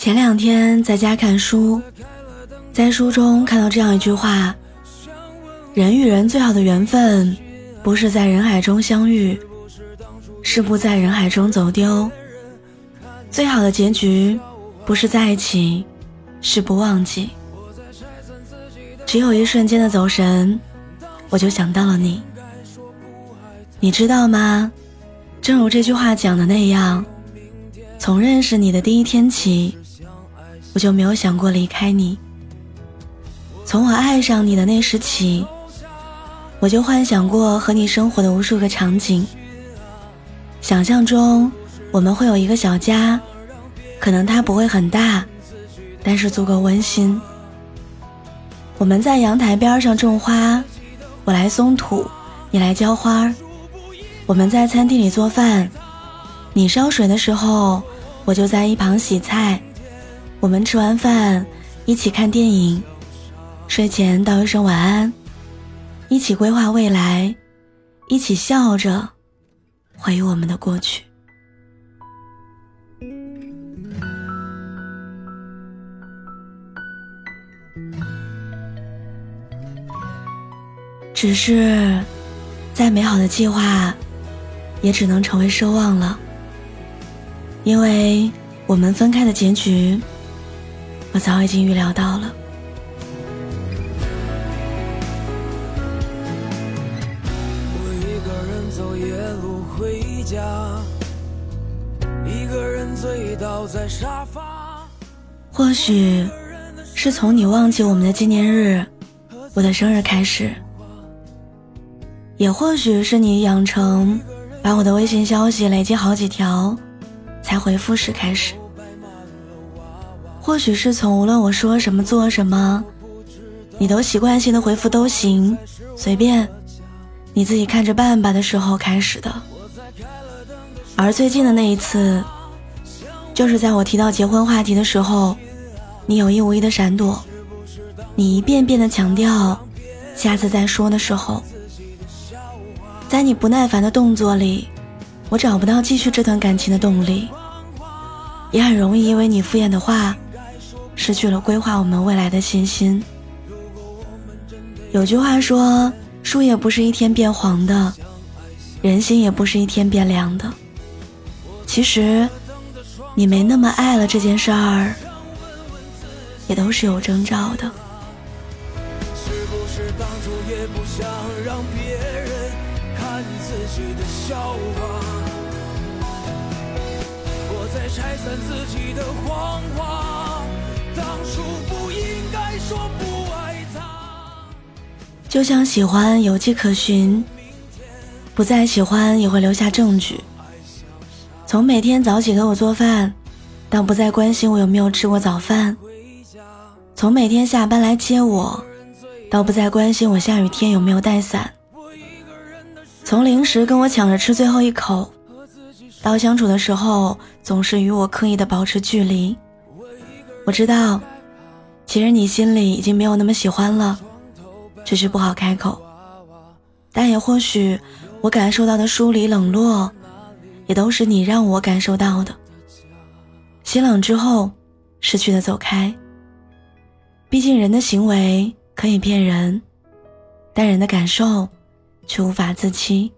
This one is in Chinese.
前两天在家看书，在书中看到这样一句话：人与人最好的缘分。不是在人海中相遇，是不在人海中走丢。最好的结局，不是在一起，是不忘记。只有一瞬间的走神，我就想到了你。你知道吗？正如这句话讲的那样，从认识你的第一天起，我就没有想过离开你。从我爱上你的那时起。我就幻想过和你生活的无数个场景，想象中我们会有一个小家，可能它不会很大，但是足够温馨。我们在阳台边上种花，我来松土，你来浇花。我们在餐厅里做饭，你烧水的时候，我就在一旁洗菜。我们吃完饭一起看电影，睡前道一声晚安。一起规划未来，一起笑着回忆我们的过去。只是，再美好的计划，也只能成为奢望了。因为我们分开的结局，我早已经预料到了。我一个人走夜路回家，一个人醉倒在沙发。或许是从你忘记我们的纪念日，我的生日开始；也或许是你养成把我的微信消息累积好几条才回复时开始；或许是从无论我说什么做什么，你都习惯性的回复都行，随便，你自己看着办吧的时候开始的。而最近的那一次，就是在我提到结婚话题的时候，你有意无意的闪躲，你一遍遍的强调下次再说的时候，在你不耐烦的动作里，我找不到继续这段感情的动力，也很容易因为你敷衍的话，失去了规划我们未来的信心。有句话说，树叶不是一天变黄的，人心也不是一天变凉的。其实，你没那么爱了这件事儿，也都是有征兆的。是不是当初也不想让别人看自己的笑话？我在拆散自己的谎话，当初不应该说不爱他。就像喜欢有迹可循，不再喜欢也会留下证据。从每天早起给我做饭，到不再关心我有没有吃过早饭；从每天下班来接我，到不再关心我下雨天有没有带伞；从零食跟我抢着吃最后一口，到相处的时候总是与我刻意的保持距离。我知道，其实你心里已经没有那么喜欢了，只是不好开口。但也或许，我感受到的疏离冷落。也都是你让我感受到的。心冷之后，失去的走开。毕竟人的行为可以骗人，但人的感受却无法自欺。